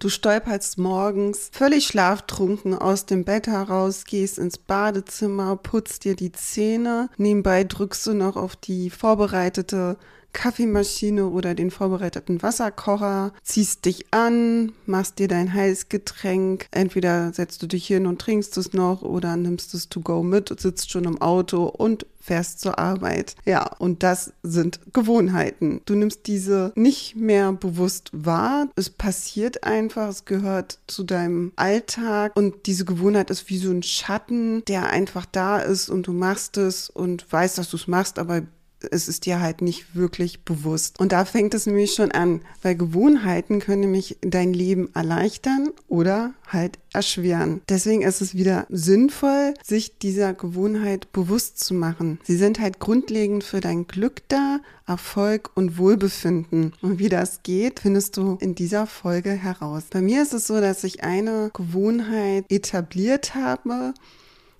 Du stolperst morgens völlig schlaftrunken aus dem Bett heraus, gehst ins Badezimmer, putzt dir die Zähne, nebenbei drückst du noch auf die vorbereitete Kaffeemaschine oder den vorbereiteten Wasserkocher, ziehst dich an, machst dir dein Heißgetränk. Entweder setzt du dich hin und trinkst es noch oder nimmst es to go mit, sitzt schon im Auto und fährst zur Arbeit. Ja, und das sind Gewohnheiten. Du nimmst diese nicht mehr bewusst wahr. Es passiert einfach, es gehört zu deinem Alltag und diese Gewohnheit ist wie so ein Schatten, der einfach da ist und du machst es und weißt, dass du es machst, aber es ist dir halt nicht wirklich bewusst. Und da fängt es nämlich schon an, weil Gewohnheiten können nämlich dein Leben erleichtern oder halt erschweren. Deswegen ist es wieder sinnvoll, sich dieser Gewohnheit bewusst zu machen. Sie sind halt grundlegend für dein Glück da, Erfolg und Wohlbefinden. Und wie das geht, findest du in dieser Folge heraus. Bei mir ist es so, dass ich eine Gewohnheit etabliert habe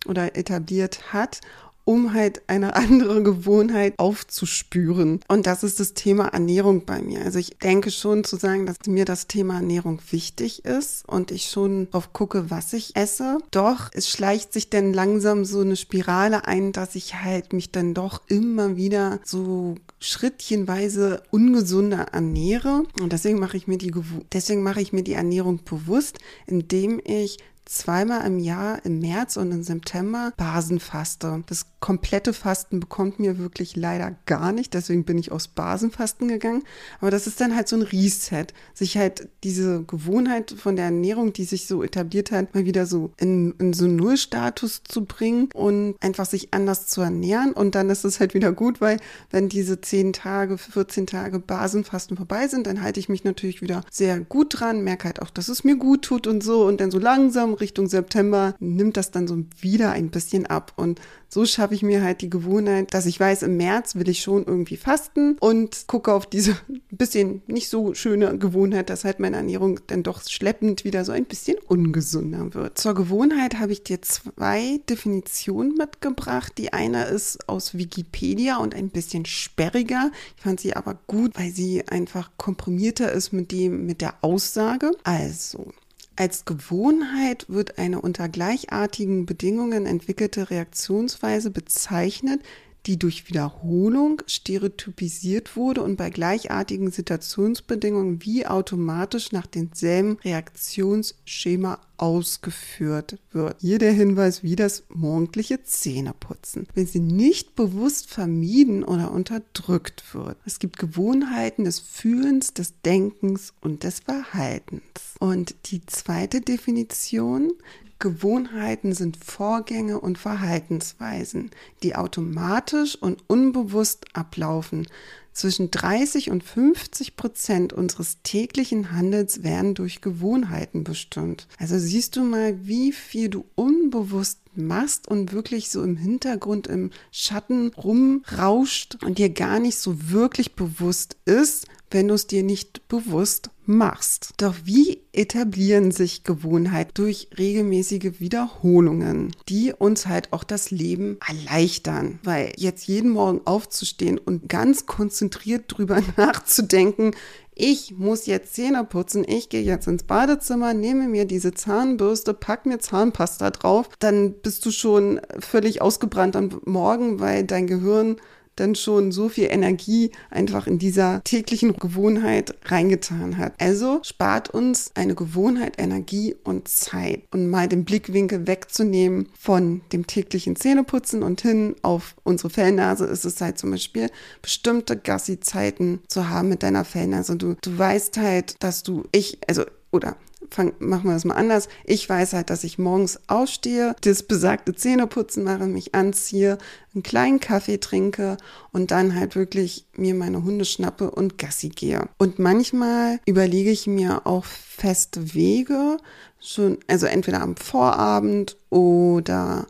oder etabliert hat um halt eine andere Gewohnheit aufzuspüren. Und das ist das Thema Ernährung bei mir. Also ich denke schon zu sagen, dass mir das Thema Ernährung wichtig ist und ich schon drauf gucke, was ich esse. Doch es schleicht sich dann langsam so eine Spirale ein, dass ich halt mich dann doch immer wieder so schrittchenweise ungesunder ernähre. Und deswegen mache ich mir die, deswegen mache ich mir die Ernährung bewusst, indem ich zweimal im Jahr im März und im September Basenfaste. Das komplette Fasten bekommt mir wirklich leider gar nicht, deswegen bin ich aus Basenfasten gegangen. Aber das ist dann halt so ein Reset, sich halt diese Gewohnheit von der Ernährung, die sich so etabliert hat, mal wieder so in, in so Nullstatus zu bringen und einfach sich anders zu ernähren. Und dann ist es halt wieder gut, weil wenn diese 10 Tage, 14 Tage Basenfasten vorbei sind, dann halte ich mich natürlich wieder sehr gut dran, merke halt auch, dass es mir gut tut und so und dann so langsam Richtung September nimmt das dann so wieder ein bisschen ab. Und so schaffe ich mir halt die Gewohnheit, dass ich weiß, im März will ich schon irgendwie fasten und gucke auf diese bisschen nicht so schöne Gewohnheit, dass halt meine Ernährung dann doch schleppend wieder so ein bisschen ungesunder wird. Zur Gewohnheit habe ich dir zwei Definitionen mitgebracht. Die eine ist aus Wikipedia und ein bisschen sperriger. Ich fand sie aber gut, weil sie einfach komprimierter ist mit dem, mit der Aussage. Also, als Gewohnheit wird eine unter gleichartigen Bedingungen entwickelte Reaktionsweise bezeichnet, die durch Wiederholung stereotypisiert wurde und bei gleichartigen Situationsbedingungen wie automatisch nach demselben Reaktionsschema ausgeführt wird. Hier der Hinweis wie das morgendliche Zähneputzen, wenn sie nicht bewusst vermieden oder unterdrückt wird. Es gibt Gewohnheiten des Fühlens, des Denkens und des Verhaltens. Und die zweite Definition Gewohnheiten sind Vorgänge und Verhaltensweisen, die automatisch und unbewusst ablaufen. Zwischen 30 und 50 Prozent unseres täglichen Handels werden durch Gewohnheiten bestimmt. Also siehst du mal, wie viel du unbewusst machst und wirklich so im Hintergrund im Schatten rumrauscht und dir gar nicht so wirklich bewusst ist, wenn du es dir nicht bewusst machst. Doch wie etablieren sich Gewohnheiten durch regelmäßige Wiederholungen, die uns halt auch das Leben erleichtern? Weil jetzt jeden Morgen aufzustehen und ganz konzentriert drüber nachzudenken, ich muss jetzt Zähne putzen, ich gehe jetzt ins Badezimmer, nehme mir diese Zahnbürste, pack mir Zahnpasta drauf, dann bist du schon völlig ausgebrannt am Morgen, weil dein Gehirn dann schon so viel Energie einfach in dieser täglichen Gewohnheit reingetan hat. Also spart uns eine Gewohnheit Energie und Zeit und mal den Blickwinkel wegzunehmen von dem täglichen Zähneputzen und hin auf unsere Fellnase ist es halt zum Beispiel bestimmte Gassi-Zeiten zu haben mit deiner Fellnase. Du, du weißt halt, dass du, ich, also oder fang, machen wir das mal anders. Ich weiß halt, dass ich morgens ausstehe, das besagte Zähneputzen mache, mich anziehe, einen kleinen Kaffee trinke und dann halt wirklich mir meine Hunde schnappe und Gassi gehe. Und manchmal überlege ich mir auch feste Wege, schon, also entweder am Vorabend oder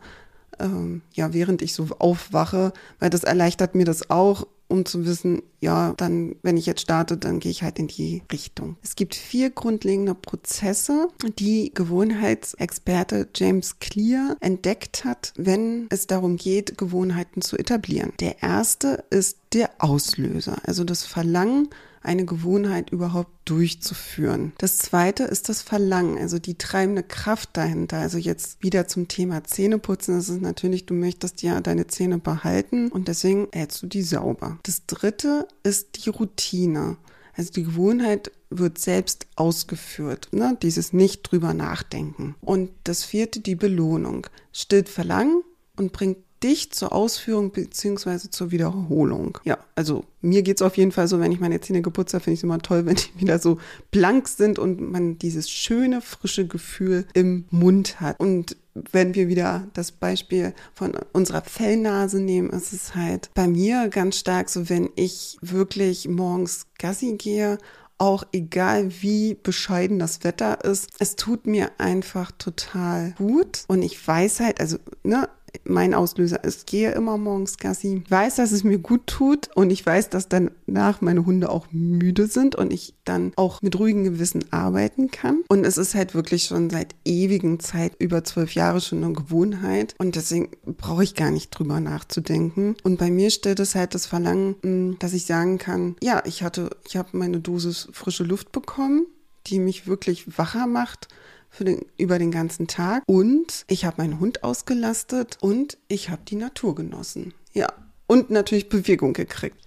ähm, ja, während ich so aufwache, weil das erleichtert mir das auch, um zu wissen, ja, dann, wenn ich jetzt starte, dann gehe ich halt in die Richtung. Es gibt vier grundlegende Prozesse, die Gewohnheitsexperte James Clear entdeckt hat, wenn es darum geht, Gewohnheiten zu etablieren. Der erste ist der Auslöser, also das Verlangen eine Gewohnheit überhaupt durchzuführen. Das zweite ist das Verlangen, also die treibende Kraft dahinter. Also jetzt wieder zum Thema Zähneputzen. Das ist natürlich, du möchtest ja deine Zähne behalten und deswegen hältst du die sauber. Das dritte ist die Routine. Also die Gewohnheit wird selbst ausgeführt, ne? dieses nicht drüber nachdenken. Und das vierte, die Belohnung. Stillt Verlangen und bringt dich zur Ausführung beziehungsweise zur Wiederholung. Ja, also mir geht es auf jeden Fall so, wenn ich meine Zähne geputzt habe, finde ich es immer toll, wenn die wieder so blank sind und man dieses schöne, frische Gefühl im Mund hat. Und wenn wir wieder das Beispiel von unserer Fellnase nehmen, ist es halt bei mir ganz stark so, wenn ich wirklich morgens Gassi gehe auch egal wie bescheiden das Wetter ist, es tut mir einfach total gut. Und ich weiß halt, also, ne, mein Auslöser ist, gehe immer morgens Gassi. Ich weiß, dass es mir gut tut und ich weiß, dass danach meine Hunde auch müde sind und ich dann auch mit ruhigem Gewissen arbeiten kann. Und es ist halt wirklich schon seit ewigen Zeit, über zwölf Jahre schon eine Gewohnheit und deswegen brauche ich gar nicht drüber nachzudenken. Und bei mir stellt es halt das Verlangen, mm, dass ich sagen kann, ja, ich hatte, ich habe meine Dosis frische Luft bekommen, die mich wirklich wacher macht für den, über den ganzen Tag. Und ich habe meinen Hund ausgelastet und ich habe die Natur genossen. Ja, und natürlich Bewegung gekriegt.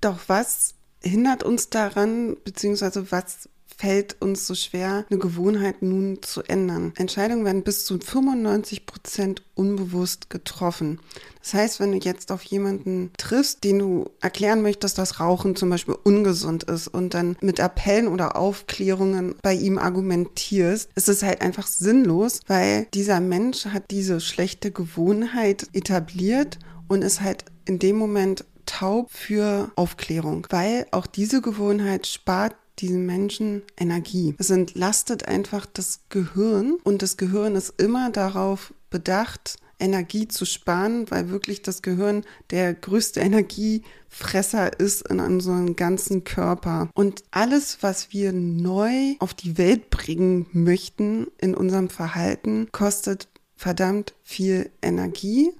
Doch was hindert uns daran, beziehungsweise was fällt uns so schwer, eine Gewohnheit nun zu ändern. Entscheidungen werden bis zu 95 Prozent unbewusst getroffen. Das heißt, wenn du jetzt auf jemanden triffst, den du erklären möchtest, dass Rauchen zum Beispiel ungesund ist und dann mit Appellen oder Aufklärungen bei ihm argumentierst, ist es halt einfach sinnlos, weil dieser Mensch hat diese schlechte Gewohnheit etabliert und ist halt in dem Moment taub für Aufklärung, weil auch diese Gewohnheit spart diesen Menschen Energie. Es entlastet einfach das Gehirn und das Gehirn ist immer darauf bedacht, Energie zu sparen, weil wirklich das Gehirn der größte Energiefresser ist in unserem ganzen Körper. Und alles, was wir neu auf die Welt bringen möchten in unserem Verhalten, kostet verdammt viel Energie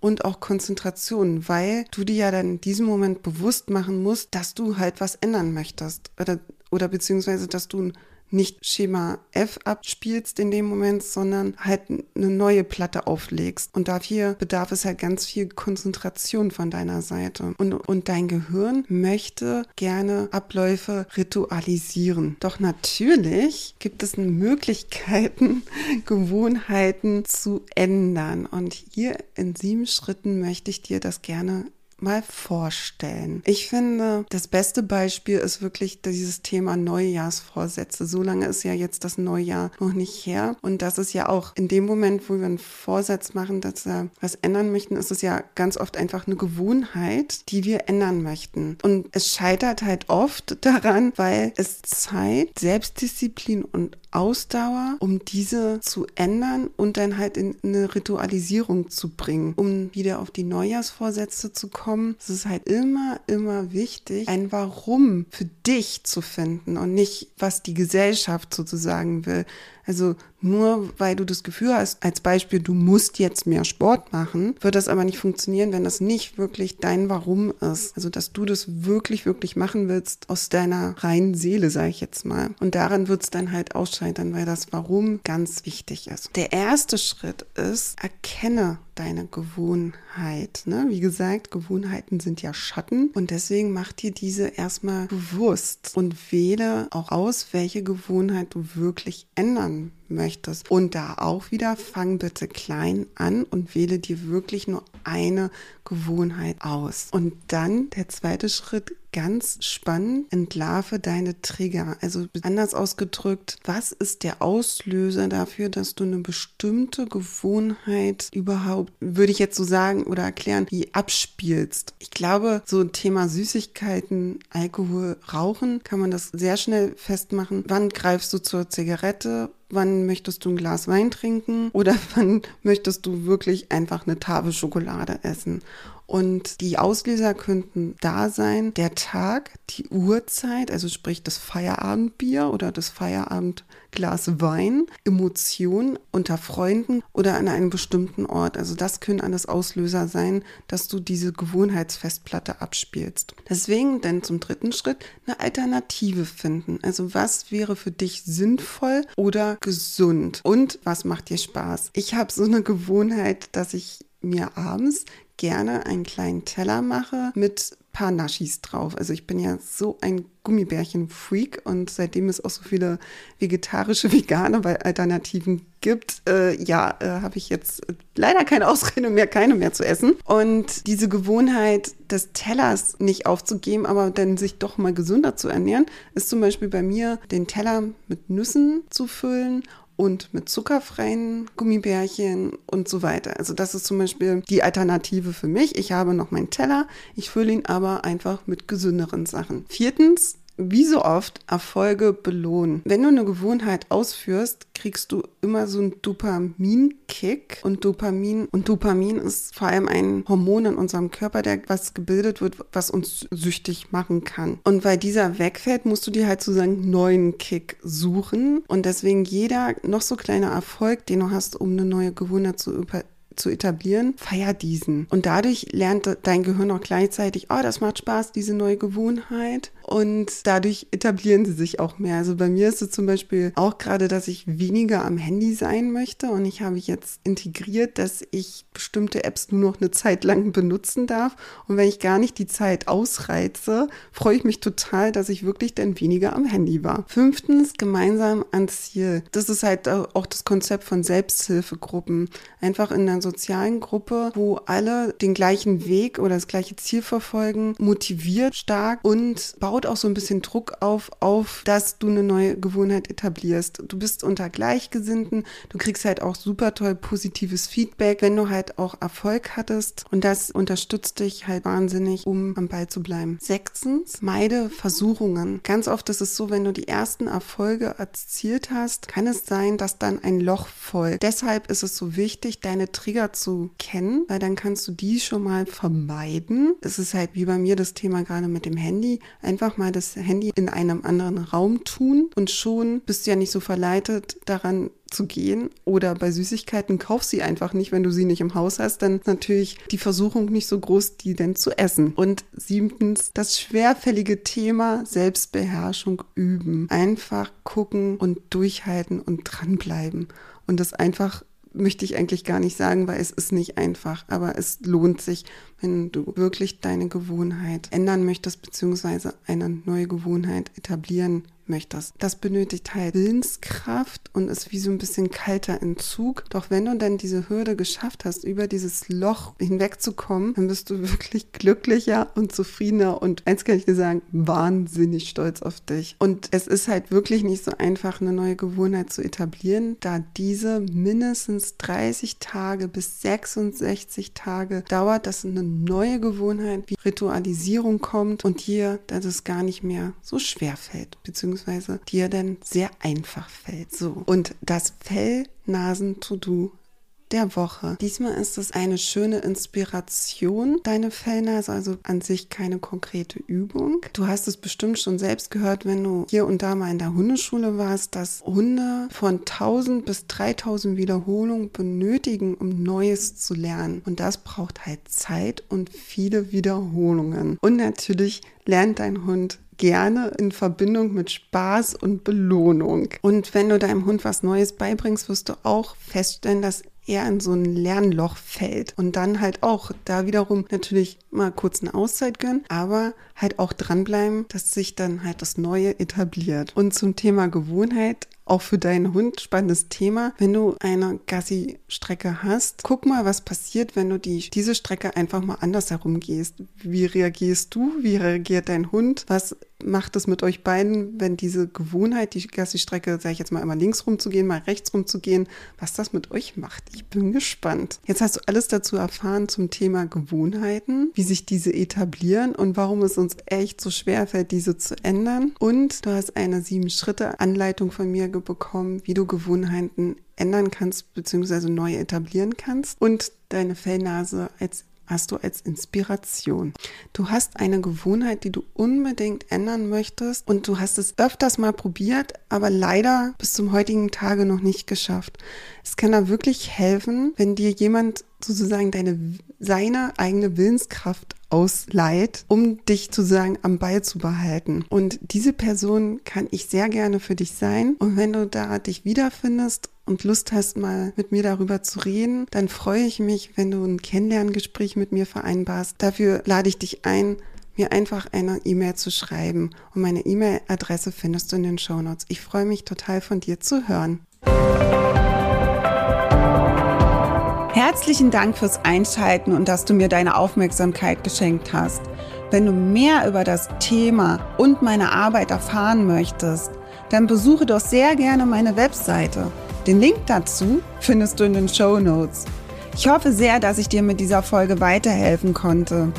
und auch Konzentration, weil du dir ja dann in diesem Moment bewusst machen musst, dass du halt was ändern möchtest oder oder beziehungsweise, dass du nicht Schema F abspielst in dem Moment, sondern halt eine neue Platte auflegst. Und dafür bedarf es halt ganz viel Konzentration von deiner Seite. Und, und dein Gehirn möchte gerne Abläufe ritualisieren. Doch natürlich gibt es Möglichkeiten, Gewohnheiten zu ändern. Und hier in sieben Schritten möchte ich dir das gerne mal vorstellen. Ich finde, das beste Beispiel ist wirklich dieses Thema Neujahrsvorsätze. So lange ist ja jetzt das Neujahr noch nicht her. Und das ist ja auch in dem Moment, wo wir einen Vorsatz machen, dass wir was ändern möchten, ist es ja ganz oft einfach eine Gewohnheit, die wir ändern möchten. Und es scheitert halt oft daran, weil es Zeit, Selbstdisziplin und Ausdauer, um diese zu ändern und dann halt in eine Ritualisierung zu bringen, um wieder auf die Neujahrsvorsätze zu kommen. Es ist halt immer, immer wichtig, ein Warum für dich zu finden und nicht, was die Gesellschaft sozusagen will. Also nur weil du das Gefühl hast, als Beispiel, du musst jetzt mehr Sport machen, wird das aber nicht funktionieren, wenn das nicht wirklich dein Warum ist. Also dass du das wirklich, wirklich machen willst aus deiner reinen Seele, sage ich jetzt mal. Und daran wird es dann halt ausscheitern, weil das Warum ganz wichtig ist. Der erste Schritt ist, erkenne deine Gewohnheit. Ne? Wie gesagt, Gewohnheiten sind ja Schatten und deswegen mach dir diese erstmal bewusst und wähle auch aus, welche Gewohnheit du wirklich ändern um, möchtest. Und da auch wieder, fang bitte klein an und wähle dir wirklich nur eine Gewohnheit aus. Und dann der zweite Schritt, ganz spannend, entlarve deine Trigger. Also anders ausgedrückt, was ist der Auslöser dafür, dass du eine bestimmte Gewohnheit überhaupt, würde ich jetzt so sagen oder erklären, die abspielst? Ich glaube, so Thema Süßigkeiten, Alkohol, Rauchen, kann man das sehr schnell festmachen. Wann greifst du zur Zigarette? Wann möchtest du ein Glas Wein trinken oder wann möchtest du wirklich einfach eine Tafel Schokolade essen? Und die Auslöser könnten da sein, der Tag, die Uhrzeit, also sprich das Feierabendbier oder das Feierabendglas Wein, Emotionen unter Freunden oder an einem bestimmten Ort. Also das können alles Auslöser sein, dass du diese Gewohnheitsfestplatte abspielst. Deswegen dann zum dritten Schritt eine Alternative finden. Also was wäre für dich sinnvoll oder gesund und was macht dir Spaß? Ich habe so eine Gewohnheit, dass ich mir abends gerne einen kleinen Teller mache mit paar Naschis drauf. Also ich bin ja so ein Gummibärchen-Freak und seitdem es auch so viele vegetarische, vegane Alternativen gibt, äh, ja, äh, habe ich jetzt leider keine Ausrede mehr, keine mehr zu essen. Und diese Gewohnheit des Tellers nicht aufzugeben, aber dann sich doch mal gesünder zu ernähren, ist zum Beispiel bei mir, den Teller mit Nüssen zu füllen und mit zuckerfreien Gummibärchen und so weiter. Also das ist zum Beispiel die Alternative für mich. Ich habe noch meinen Teller, ich fülle ihn aber einfach mit gesünderen Sachen. Viertens, wie so oft Erfolge belohnen. Wenn du eine Gewohnheit ausführst, kriegst du immer so einen Dopamin-Kick und Dopamin und Dopamin ist vor allem ein Hormon in unserem Körper, der was gebildet wird, was uns süchtig machen kann. Und weil dieser wegfällt, musst du dir halt sozusagen einen neuen Kick suchen und deswegen jeder noch so kleine Erfolg, den du hast, um eine neue Gewohnheit zu zu etablieren, feier diesen. Und dadurch lernt dein Gehirn auch gleichzeitig, oh, das macht Spaß, diese neue Gewohnheit und dadurch etablieren sie sich auch mehr. Also bei mir ist es zum Beispiel auch gerade, dass ich weniger am Handy sein möchte und ich habe jetzt integriert, dass ich bestimmte Apps nur noch eine Zeit lang benutzen darf und wenn ich gar nicht die Zeit ausreize, freue ich mich total, dass ich wirklich dann weniger am Handy war. Fünftens, gemeinsam ans Ziel. Das ist halt auch das Konzept von Selbsthilfegruppen. Einfach in einer sozialen Gruppe, wo alle den gleichen Weg oder das gleiche Ziel verfolgen, motiviert, stark und baut baut auch so ein bisschen Druck auf, auf, dass du eine neue Gewohnheit etablierst. Du bist unter Gleichgesinnten, du kriegst halt auch super toll positives Feedback, wenn du halt auch Erfolg hattest und das unterstützt dich halt wahnsinnig, um am Ball zu bleiben. Sechstens, meide Versuchungen. Ganz oft ist es so, wenn du die ersten Erfolge erzielt hast, kann es sein, dass dann ein Loch folgt. Deshalb ist es so wichtig, deine Trigger zu kennen, weil dann kannst du die schon mal vermeiden. Es ist halt wie bei mir das Thema gerade mit dem Handy. Einfach einfach mal das Handy in einem anderen Raum tun und schon bist du ja nicht so verleitet, daran zu gehen. Oder bei Süßigkeiten kauf sie einfach nicht, wenn du sie nicht im Haus hast. Dann ist natürlich die Versuchung nicht so groß, die denn zu essen. Und siebtens, das schwerfällige Thema Selbstbeherrschung üben. Einfach gucken und durchhalten und dranbleiben. Und das einfach möchte ich eigentlich gar nicht sagen, weil es ist nicht einfach, aber es lohnt sich, wenn du wirklich deine Gewohnheit ändern möchtest, beziehungsweise eine neue Gewohnheit etablieren möchtest. Das benötigt halt Willenskraft und ist wie so ein bisschen kalter Entzug. Doch wenn du dann diese Hürde geschafft hast, über dieses Loch hinwegzukommen, dann bist du wirklich glücklicher und zufriedener und eins kann ich dir sagen, wahnsinnig stolz auf dich. Und es ist halt wirklich nicht so einfach, eine neue Gewohnheit zu etablieren, da diese mindestens 30 Tage bis 66 Tage dauert, dass eine neue Gewohnheit wie Ritualisierung kommt und hier, dass es gar nicht mehr so schwer fällt, beziehungsweise dir dann sehr einfach fällt. So. Und das Fell-Nasen-To-Do der Woche. Diesmal ist es eine schöne Inspiration, deine Fellnase, also an sich keine konkrete Übung. Du hast es bestimmt schon selbst gehört, wenn du hier und da mal in der Hundeschule warst, dass Hunde von 1000 bis 3000 Wiederholungen benötigen, um Neues zu lernen. Und das braucht halt Zeit und viele Wiederholungen. Und natürlich lernt dein Hund gerne in Verbindung mit Spaß und Belohnung. Und wenn du deinem Hund was Neues beibringst, wirst du auch feststellen, dass er in so ein Lernloch fällt und dann halt auch da wiederum natürlich mal kurz eine Auszeit gönnen, aber halt auch dranbleiben, dass sich dann halt das Neue etabliert. Und zum Thema Gewohnheit auch für deinen Hund spannendes Thema. Wenn du eine Gassi-Strecke hast, guck mal, was passiert, wenn du die, diese Strecke einfach mal andersherum gehst. Wie reagierst du? Wie reagiert dein Hund? Was macht es mit euch beiden, wenn diese Gewohnheit, die Gassi-Strecke, sage ich jetzt mal, immer links rumzugehen, mal rechts rumzugehen, was das mit euch macht? Ich bin gespannt. Jetzt hast du alles dazu erfahren zum Thema Gewohnheiten, wie sich diese etablieren und warum es uns echt so schwer fällt, diese zu ändern. Und du hast eine Sieben-Schritte-Anleitung von mir bekommen, wie du Gewohnheiten ändern kannst bzw. neu etablieren kannst und deine Fellnase als hast du als Inspiration. Du hast eine Gewohnheit, die du unbedingt ändern möchtest und du hast es öfters mal probiert, aber leider bis zum heutigen Tage noch nicht geschafft. Es kann da wirklich helfen, wenn dir jemand sozusagen deine, seine eigene Willenskraft ausleiht, um dich sozusagen am Ball zu behalten. Und diese Person kann ich sehr gerne für dich sein. Und wenn du da dich wiederfindest und Lust hast, mal mit mir darüber zu reden, dann freue ich mich, wenn du ein Kennenlerngespräch mit mir vereinbarst. Dafür lade ich dich ein, mir einfach eine E-Mail zu schreiben. Und meine E-Mail-Adresse findest du in den Show Notes. Ich freue mich total von dir zu hören. Herzlichen Dank fürs Einschalten und dass du mir deine Aufmerksamkeit geschenkt hast. Wenn du mehr über das Thema und meine Arbeit erfahren möchtest, dann besuche doch sehr gerne meine Webseite. Den Link dazu findest du in den Show Notes. Ich hoffe sehr, dass ich dir mit dieser Folge weiterhelfen konnte.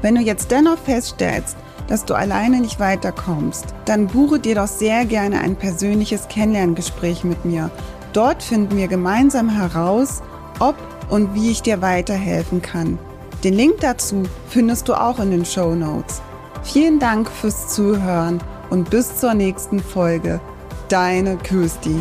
Wenn du jetzt dennoch feststellst, dass du alleine nicht weiterkommst, dann buche dir doch sehr gerne ein persönliches Kennenlerngespräch mit mir. Dort finden wir gemeinsam heraus, ob und wie ich dir weiterhelfen kann. Den Link dazu findest du auch in den Show Notes. Vielen Dank fürs Zuhören und bis zur nächsten Folge. Deine Kirsti.